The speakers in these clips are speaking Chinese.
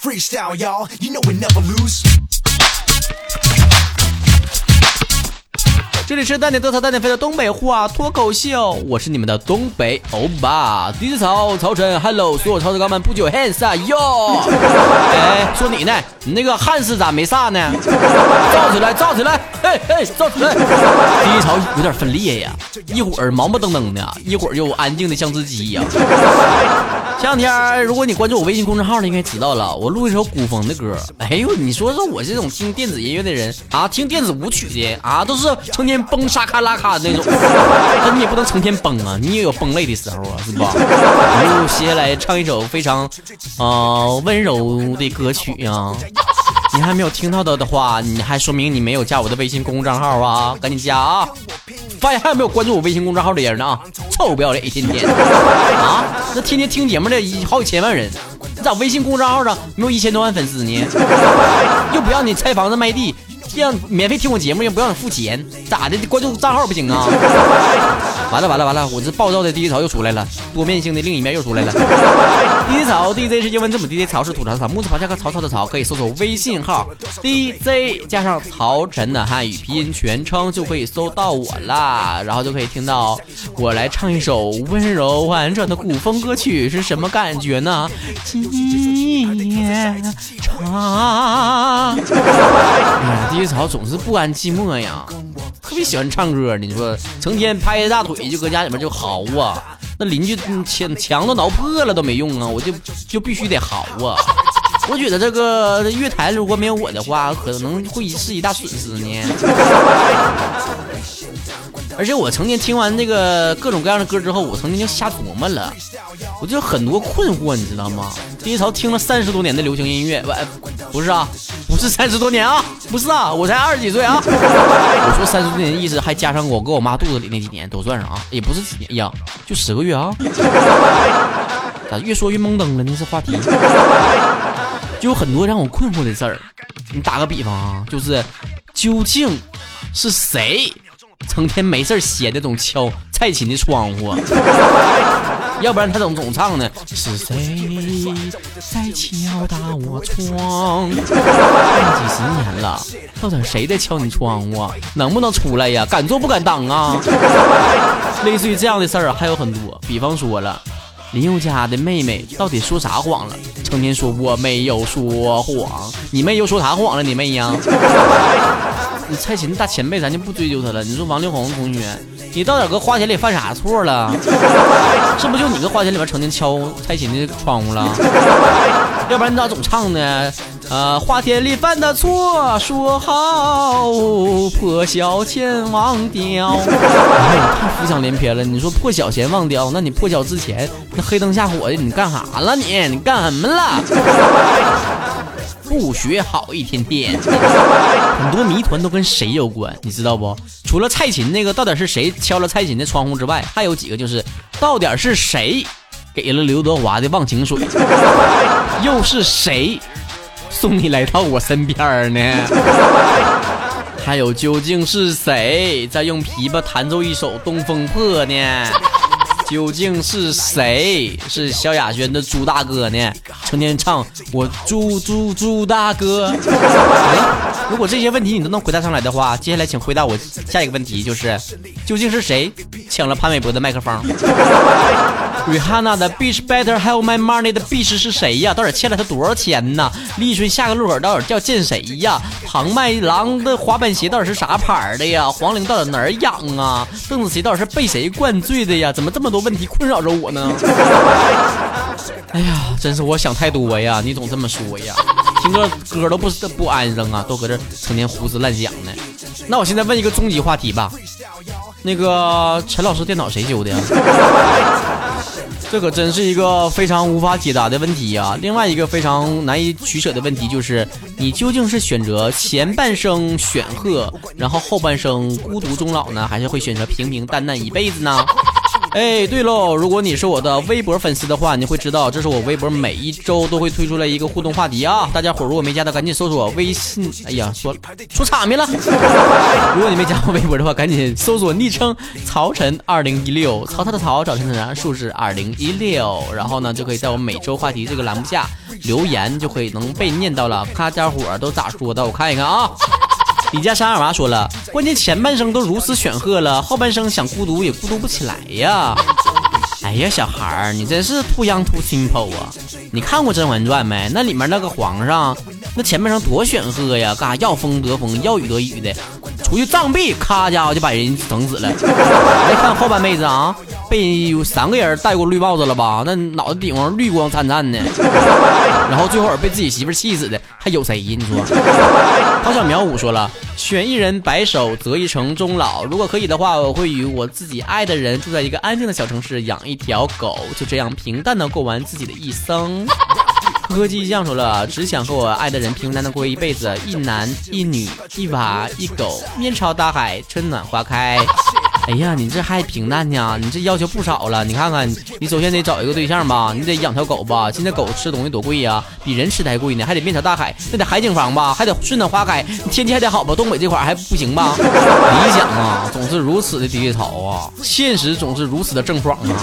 freestyle, y'all. You know we never lose. 这里是蛋点嘚瑟蛋点飞的东北话脱口秀，我是你们的东北欧巴，DJ 曹曹晨，Hello，所有曹子哥们，不久 hands 哟！哎，说你呢，你那个汉斯咋没撒呢？造起来，造起来，嘿嘿，造起来！DJ 曹有点分裂呀，一会儿忙不登登的，一会儿又安静的像只鸡呀。前两天，如果你关注我微信公众号的，应该知道了，我录一首古风的歌。哎呦，你说说我这种听电子音乐的人啊，听电子舞曲的啊，都是成天崩沙卡拉卡的那种。但你也不能成天崩啊，你也有崩累的时候啊，是吧？我接下来唱一首非常啊温柔的歌曲呀。你还没有听到的的话，你还说明你没有加我的微信公众账号啊，赶紧加啊！发现还有没有关注我微信公众号的人呢？臭不要脸，一天天啊！那天天听节目的好几千万人，你咋微信公众号上没有一千多万粉丝呢？又不让你拆房子卖地。让免费听我节目又不让你付钱，咋的？关注账号不行啊？完了完了完了！我这暴躁的 DJ 槽又出来了，多面性的另一面又出来了。DJ 槽 DJ 是英文字母 DJ 槽是吐槽槽，木字旁加个曹操的曹，可以搜索微信号 DJ 加上曹晨的汉语拼音全称就可以搜到我啦，然后就可以听到我来唱一首温柔婉转的古风歌曲是什么感觉呢？今夜长。DJ 曹总是不甘寂寞呀，特别喜欢唱歌。你说成天拍着大腿就搁家里面就嚎啊，那邻居墙墙都挠破了都没用啊，我就就必须得嚎啊。我觉得这个乐坛如果没有我的话，可能会是一大损失呢。而且我曾经听完这个各种各样的歌之后，我曾经就瞎琢磨了，我就有很多困惑，你知道吗？DJ 曹听了三十多年的流行音乐，不，不是啊，不是三十多年啊，不是啊，我才二十几岁啊。我说三十多年的意思，还加上我搁我妈肚子里那几年都算上啊，也不是几年呀，就十个月啊。咋越说越懵登了呢？这话题就有很多让我困惑的事儿。你打个比方啊，就是究竟是谁？成天没事写的总敲蔡琴的窗户，要不然他怎么总唱呢？是谁在敲打我窗？几十年了，到底谁在敲你窗户？能不能出来呀？敢做不敢当啊！类似于这样的事儿还有很多，比方说了，林宥嘉的妹妹到底说啥谎了？成天说我没有说谎，你妹又说啥谎了？你妹呀？你蔡琴大前辈，咱就不追究她了。你说王力宏同学，你到底搁花钱里犯啥错了？是不就你搁花钱里面成天敲蔡琴的窗户了？要不然你咋总唱呢？呃，花田里犯的错，说好破晓前忘掉。哎，你太浮想联翩了。你说破晓前忘掉，那你破晓之前那黑灯瞎火的，你干啥了？你你干什么了？不学好一天天，很多谜团都跟谁有关，你知道不？除了蔡琴那个到底是谁敲了蔡琴的窗户之外，还有几个就是到底是谁给了刘德华的忘情水，又是谁送你来到我身边呢？还有究竟是谁在用琵琶弹奏一首《东风破》呢？究竟是谁是萧亚轩的猪大哥呢？成天唱我猪猪猪大哥。如果这些问题你都能回答上来的话，接下来请回答我下一个问题，就是究竟是谁抢了潘玮柏的麦克风？Rihanna 的 Bitch Better Have My Money 的 Bitch 是谁呀？到底欠了他多少钱呢？李宇春下个路口到底要见谁呀？庞麦郎的滑板鞋到底是啥牌的呀？黄龄到底哪儿痒啊？邓紫棋到底是被谁灌醉的呀？怎么这么多问题困扰着我呢？哎呀，真是我想太多呀！你总这么说呀？听个歌都不不安生啊，都搁这成天胡思乱想呢。那我现在问一个终极话题吧，那个陈老师电脑谁修的呀？这可真是一个非常无法解答的问题呀！另外一个非常难以取舍的问题就是，你究竟是选择前半生显赫，然后后半生孤独终老呢，还是会选择平平淡淡一辈子呢？哎，对喽，如果你是我的微博粉丝的话，你会知道这是我微博每一周都会推出来一个互动话题啊！大家伙如果没加的，赶紧搜索微信。哎呀，说出场面了。如果你没加我微博的话，赶紧搜索昵称曹晨二零一六，曹操的曹，找陈的数字二零一六，然后呢就可以在我每周话题这个栏目下留言，就可以能被念到了。看家伙都咋说的，我看一看啊。李家山二娃说了，关键前半生都如此显赫了，后半生想孤独也孤独不起来呀。哎呀，小孩儿，你真是 too young too simple 啊！你看过《甄嬛传》没？那里面那个皇上，那前半生多显赫呀，干啥要风得风，要雨得雨的，出去杖毙，咔家伙就把人整死了。再看后半辈子啊。被有三个人戴过绿帽子了吧？那脑袋顶上绿光灿灿的，然后最后被自己媳妇气死的，还有谁？你说？陶小苗五说了，选一人白首，择一城终老。如果可以的话，我会与我自己爱的人住在一个安静的小城市，养一条狗，就这样平淡的过完自己的一生。柯基酱说了，只想和我爱的人平平淡的过一辈子，一男一女，一娃一狗，面朝大海，春暖花开。哎呀，你这还平淡呢？你这要求不少了。你看看，你首先得找一个对象吧，你得养条狗吧。现在狗吃东西多贵呀，比人吃的还贵呢。还得面朝大海，那得海景房吧，还得春暖花开，天气还得好吧？东北这块还不行吧？理想啊，总是如此的低潮啊，现实总是如此的郑爽啊。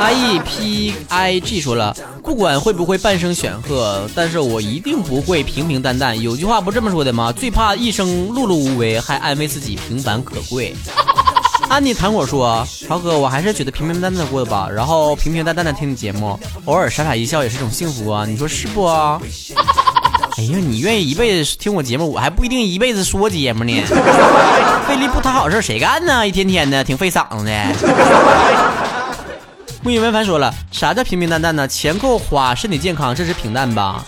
I E P I G 说了，不管会不会半生显赫，但是我一定不会平平淡淡。有句话不这么说的吗？最怕一生碌碌无为，还安慰自己平凡可贵。安妮糖果说：“超哥，我还是觉得平平淡淡过的吧，然后平平淡淡的听你节目，偶尔傻傻一笑也是种幸福啊，你说是不？” 哎呀，你愿意一辈子听我节目，我还不一定一辈子说节目呢。费力不讨好事谁干呢？一天天的挺费嗓子的。木雨文凡说了：“啥叫平平淡淡呢？钱够花，身体健康，这是平淡吧？”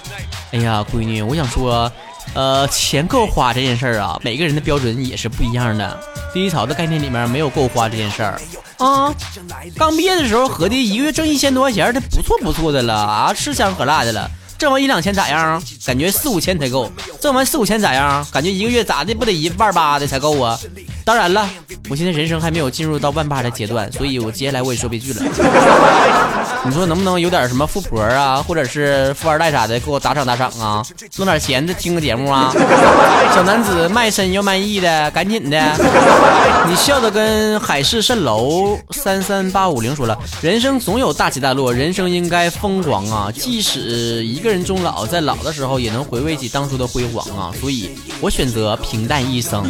哎呀，闺女，我想说。呃，钱够花这件事儿啊，每个人的标准也是不一样的。第一潮的概念里面没有够花这件事儿啊。刚毕业的时候合计一个月挣一千多块钱，这不错不错的了啊，吃香喝辣的了。挣完一两千咋样？感觉四五千才够。挣完四五千咋样？感觉一个月咋的不得一万八的才够啊？当然了，我现在人生还没有进入到万八的阶段，所以我接下来我也说不一句了。你说能不能有点什么富婆啊，或者是富二代啥的，给我打赏打赏啊，弄点钱的听个节目啊？小男子卖身又卖艺的，赶紧的。你笑的跟海市蜃楼三三八五零说了，人生总有大起大落，人生应该疯狂啊！即使一个人终老，在老的时候也能回味起当初的辉煌啊！所以我选择平淡一生。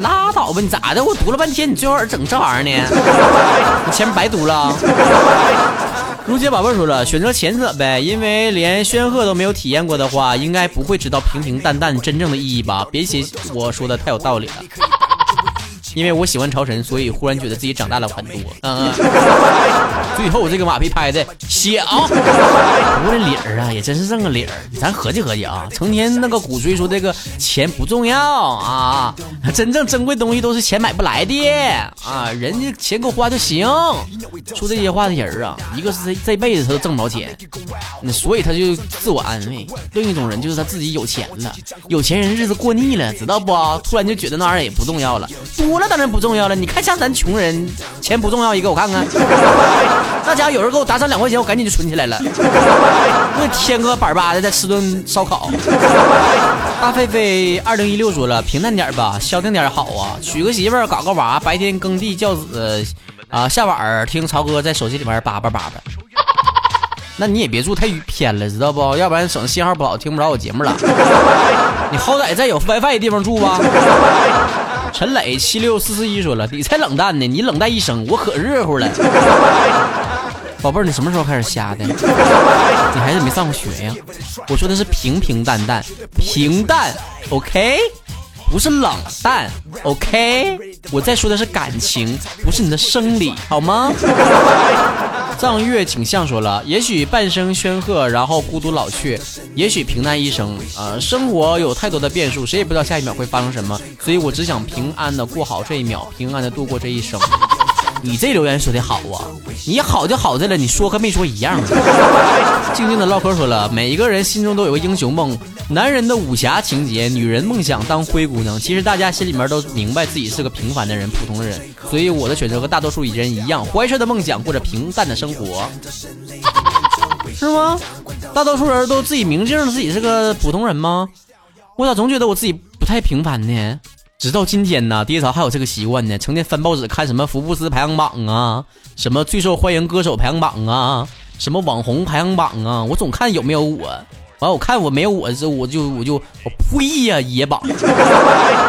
拉倒吧，你咋的？我读了半天，你最后整这玩意儿呢？你钱白读了。如姐宝贝说了，选择前者呗，因为连宣赫都没有体验过的话，应该不会知道平平淡淡真正的意义吧？别写我说的太有道理了。因为我喜欢朝晨，所以忽然觉得自己长大了很多。嗯，最后这个马屁拍的响，我的理儿啊，也真是这个理儿。咱合计合计啊，成天那个鼓吹说这个钱不重要啊，真正珍贵东西都是钱买不来的啊，人家钱够花就行。说这些话的人啊，一个是这这辈子他都挣不着钱，所以他就自我安慰；另一种人就是他自己有钱了，有钱人日子过腻了，知道不？突然就觉得那玩意儿也不重要了，多。那当然不重要了，你看像咱穷人，钱不重要一个，我看看，那家伙有人给我打赏两块钱，我赶紧就存起来了，为添个板巴的再吃顿烧烤。大狒狒二零一六说了，平淡点吧，消停点好啊，娶个媳妇儿，搞个娃，白天耕地教子，啊，下晚儿听曹哥在手机里面叭叭叭叭。那你也别住太偏了，知道不？要不然省信号不好，听不着我节目了。你好歹在有 WiFi 的地方住吧。陈磊七六四四一说了：“你才冷淡呢，你冷淡一生，我可热乎了。宝贝儿，你什么时候开始瞎的？你还是没上过学呀？我说的是平平淡淡，平淡，OK，不是冷淡，OK。我在说的是感情，不是你的生理，好吗？” 藏月景象说了，也许半生煊赫，然后孤独老去；也许平淡一生。呃，生活有太多的变数，谁也不知道下一秒会发生什么，所以我只想平安的过好这一秒，平安的度过这一生。你这留言说的好啊，你好就好在了，你说和没说一样。静静的唠嗑说了，每一个人心中都有个英雄梦，男人的武侠情节，女人梦想当灰姑娘。其实大家心里面都明白自己是个平凡的人，普通的人，所以我的选择和大多数人一样，怀揣的梦想，过着平淡的生活，是吗？大多数人都自己明镜自己是个普通人吗？我咋总觉得我自己不太平凡呢？直到今天呢，爹嫂还有这个习惯呢，成天翻报纸看什么福布斯排行榜啊，什么最受欢迎歌手排行榜啊，什么网红排行榜啊，我总看有没有我，完我看我没有我这我就我就我呸呀野榜。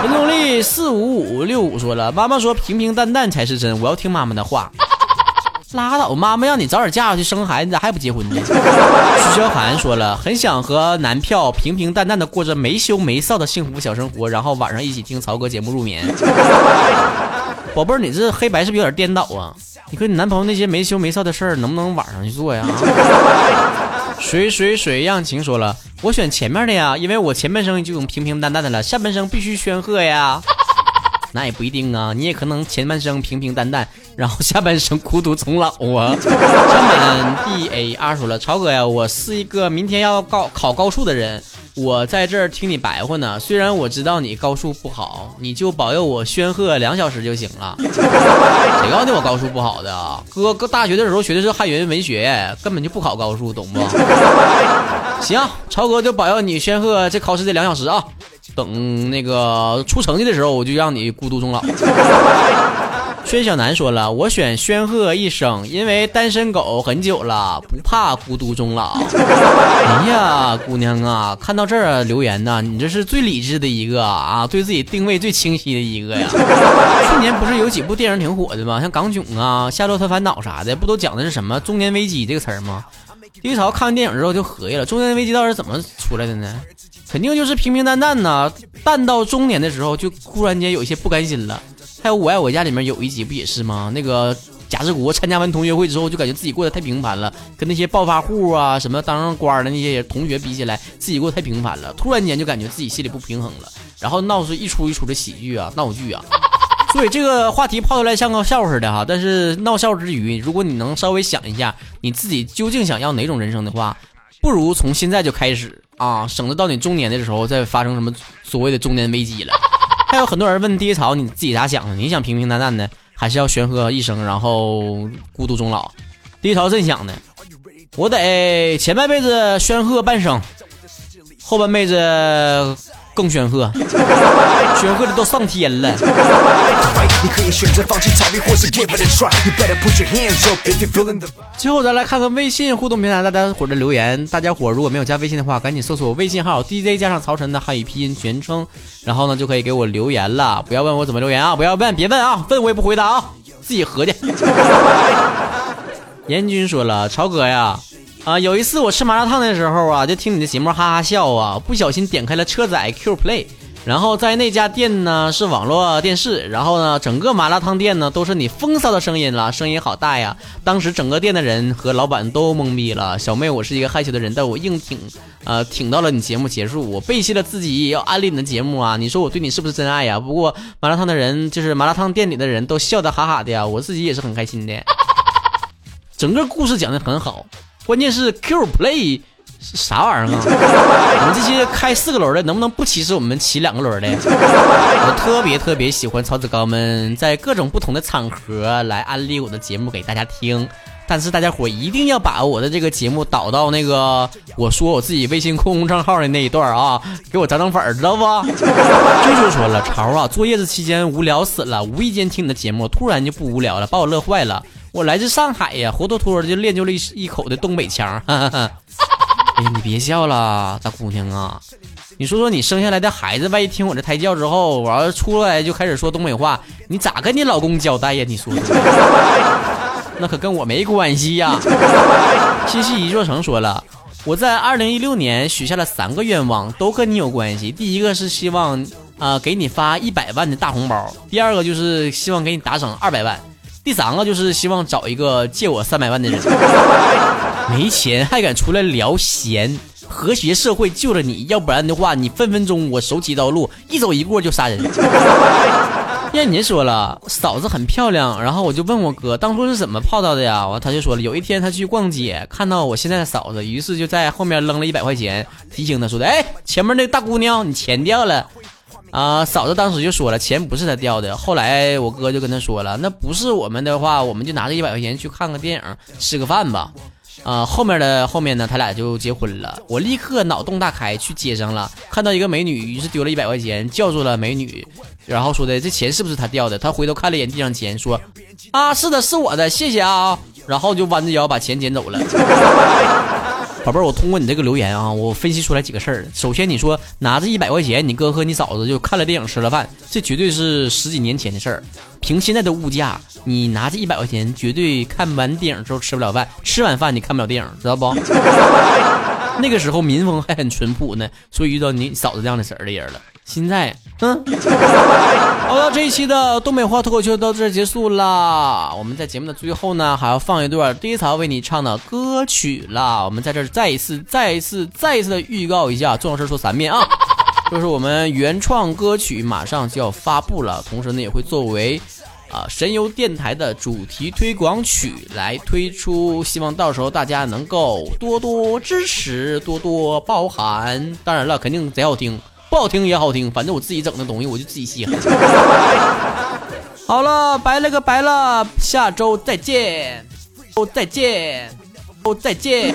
文动力四五五六五说了，妈妈说平平淡淡才是真，我要听妈妈的话。拉倒，妈妈让你早点嫁出去生孩子，你咋还不结婚呢？徐小涵说了，很想和男票平平淡淡的过着没羞没臊的幸福小生活，然后晚上一起听曹哥节目入眠。宝贝儿，你这黑白是不是有点颠倒啊？你和你男朋友那些没羞没臊的事儿，能不能晚上去做呀？水水水让晴说了，我选前面的呀，因为我前半生就用平平淡淡的了，下半生必须宣赫呀。那也不一定啊，你也可能前半生平平淡淡，然后下半生孤独终老啊。小满 D A R 说了，超哥呀，我是一个明天要高考高数的人，我在这儿听你白话呢。虽然我知道你高数不好，你就保佑我宣赫两小时就行了。谁告诉你我高数不好的？哥，哥大学的时候学的是汉语言文学，根本就不考高数，懂不？行，超哥就保佑你宣赫这考试这两小时啊。等那个出成绩的时候，我就让你孤独终老。薛小南说了，我选宣赫一生，因为单身狗很久了，不怕孤独终老。哎呀，姑娘啊，看到这儿留言呢，你这是最理智的一个啊，对自己定位最清晰的一个呀。去年不是有几部电影挺火的吗？像《港囧》啊，《夏洛特烦恼》啥的，不都讲的是什么中年危机这个词儿吗？第一潮看完电影之后就合计了，中年危机到底是怎么出来的呢？肯定就是平平淡淡呐，淡到中年的时候就忽然间有一些不甘心了。还有《我爱我家》里面有一集不也是吗？那个贾志国参加完同学会之后，就感觉自己过得太平凡了，跟那些暴发户啊、什么当上官的那些同学比起来，自己过得太平凡了。突然间就感觉自己心里不平衡了，然后闹出一出一出的喜剧啊、闹剧啊。所以这个话题抛出来像个笑话似的哈，但是闹笑之余，如果你能稍微想一下你自己究竟想要哪种人生的话，不如从现在就开始。啊，省得到你中年的时候再发生什么所谓的中年危机了。还有很多人问低潮，你自己咋想的？你想平平淡淡的，还是要宣赫一生，然后孤独终老？低潮这想呢，我得前半辈子宣赫半生，后半辈子。更炫赫，炫赫的都上天了。最后咱来看看微信互动平台大家伙的留言。大家伙如果没有加微信的话，赶紧搜索微信号 DJ 加上曹晨的汉语拼音全称，然后呢就可以给我留言了。不要问我怎么留言啊！不要问，别问啊！问我也不回答啊！自己合计。严军说了，曹哥呀。啊，有一次我吃麻辣烫的时候啊，就听你的节目哈哈笑啊，不小心点开了车载 Q Play，然后在那家店呢是网络电视，然后呢整个麻辣烫店呢都是你风骚的声音了，声音好大呀！当时整个店的人和老板都懵逼了。小妹，我是一个害羞的人，但我硬挺，呃，挺到了你节目结束，我背弃了自己要安利你的节目啊！你说我对你是不是真爱呀？不过麻辣烫的人就是麻辣烫店里的人都笑得哈哈的呀，我自己也是很开心的。整个故事讲的很好。关键是 Q Play 是啥玩意儿啊？你们这些开四个轮的，能不能不歧视我们骑两个轮的？我特别特别喜欢曹子高们在各种不同的场合来安利我的节目给大家听，但是大家伙一定要把我的这个节目导到那个我说我自己微信公众账号的那一段啊，给我涨涨粉儿，知道不？舅舅说了，潮啊，坐月子期间无聊死了，无意间听你的节目，突然就不无聊了，把我乐坏了。我来自上海呀，活脱脱的就练就了一一口的东北腔。哎，你别笑了，大姑娘啊，你说说你生下来的孩子，万一听我这胎教之后，我要是出来就开始说东北话，你咋跟你老公交代呀？你说，那可跟我没关系呀。七夕一座城说了，我在二零一六年许下了三个愿望，都跟你有关系。第一个是希望啊给你发一百万的大红包，第二个就是希望给你打赏二百万。第三个就是希望找一个借我三百万的人，没钱还敢出来聊闲，和谐社会救了你，要不然的话你分分钟我手起刀落，一走一过就杀人。燕妮说了，嫂子很漂亮，然后我就问我哥，当初是怎么泡到的呀？完他就说了，有一天他去逛街，看到我现在的嫂子，于是就在后面扔了一百块钱，提醒他说的，哎，前面那大姑娘，你钱掉了。啊，嫂子当时就说了，钱不是他掉的。后来我哥就跟他说了，那不是我们的话，我们就拿着一百块钱去看个电影，吃个饭吧。啊，后面的后面呢，他俩就结婚了。我立刻脑洞大开，去街上了，看到一个美女，于是丢了一百块钱，叫住了美女，然后说的这钱是不是他掉的？他回头看了一眼地上钱，说啊，是的，是我的，谢谢啊。然后就弯着腰把钱捡走了。宝贝儿，我通过你这个留言啊，我分析出来几个事儿。首先，你说拿着一百块钱，你哥和你嫂子就看了电影吃了饭，这绝对是十几年前的事儿。凭现在的物价，你拿着一百块钱，绝对看完电影之后吃不了饭，吃完饭你看不了电影，知道不？那个时候民风还很淳朴呢，所以遇到你嫂子这样的事儿的人了。现在，嗯，好了，这一期的东北话脱口秀到这结束啦。我们在节目的最后呢，还要放一段第一槽为你唱的歌曲啦。我们在这儿再一次、再一次、再一次的预告一下，重要事说三遍啊，就是我们原创歌曲马上就要发布了，同时呢，也会作为啊神游电台的主题推广曲来推出，希望到时候大家能够多多支持，多多包涵。当然了，肯定贼好听。不好听也好听，反正我自己整的东西我就自己稀罕。好了，拜了个拜了，下周再见，哦再见，哦再见。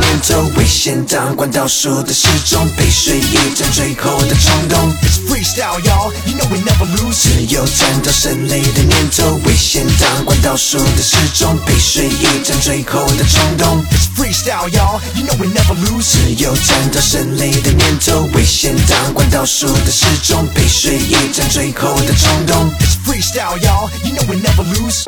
念着危险档，关倒数的时钟，背水一战最后的冲动。It's freestyle, y'all. You know we never lose. 只有战到胜利的念头，危险档，关倒数的时钟，背水一战最后的冲动。It's freestyle, y'all. You know we never lose. 只有战到胜利的念头，危险档，关倒数的时钟，背水一战最后的冲动。It's freestyle, y'all. You know we never lose.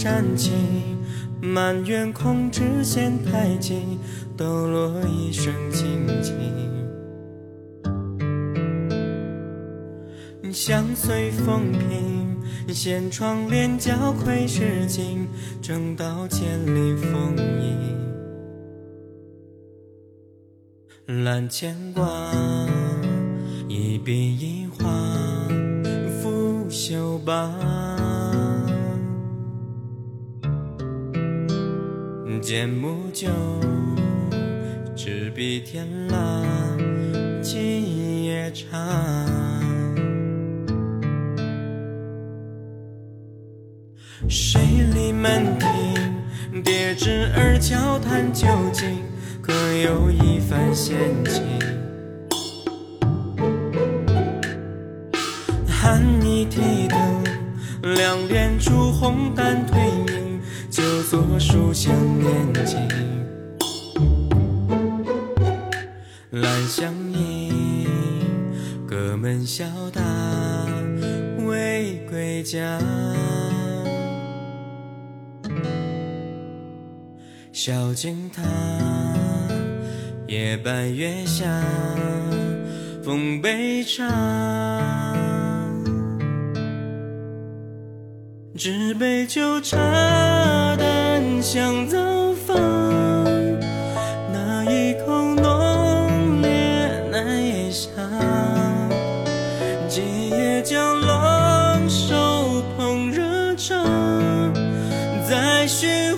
初雪沾襟，满园空枝嫌太急，抖落一声轻轻。相随风平，掀窗帘角窥诗经，正道千里风影。揽牵挂，一笔一画，拂袖罢。剑木酒，执笔天蜡，今夜长。水里门庭，叠纸儿交谈究竟，可有一番闲情？寒衣提灯，两帘烛红淡褪影，就作书香念经。兰香盈，各门小打未归家。小径塔，夜半月下，风杯茶。纸杯酒茶淡香早放，那一口浓烈难咽下。今夜将冷手捧热茶，再寻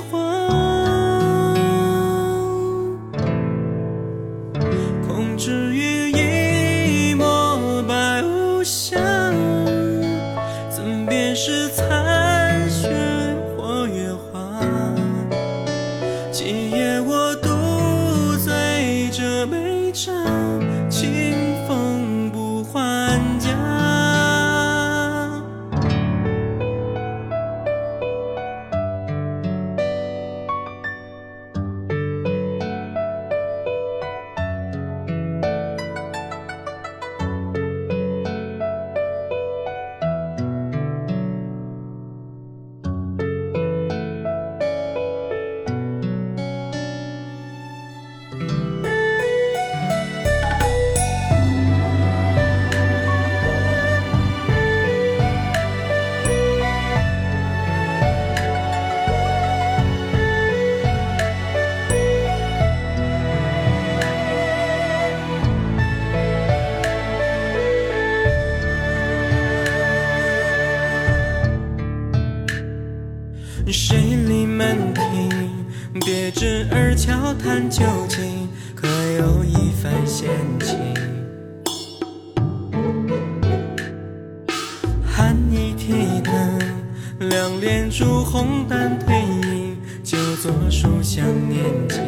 脸朱红淡褪影，就作书香念经。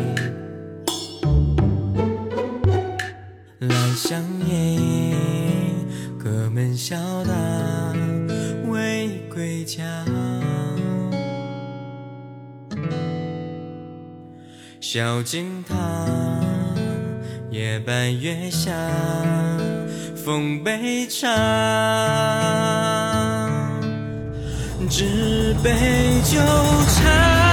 来相迎，哥门笑答未归家。小径他夜半月下，奉杯茶。是被纠缠。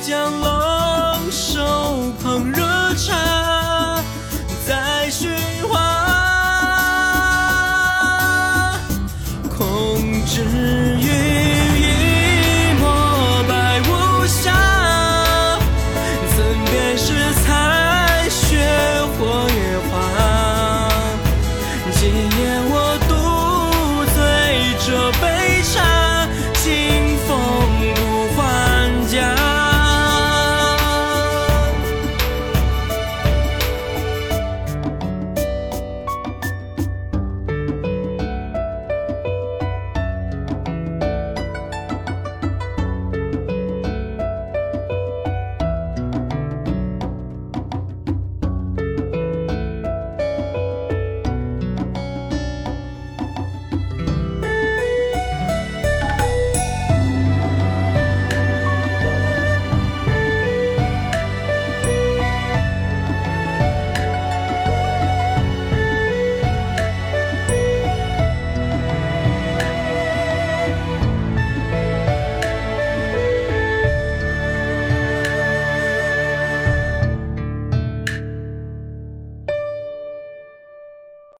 将老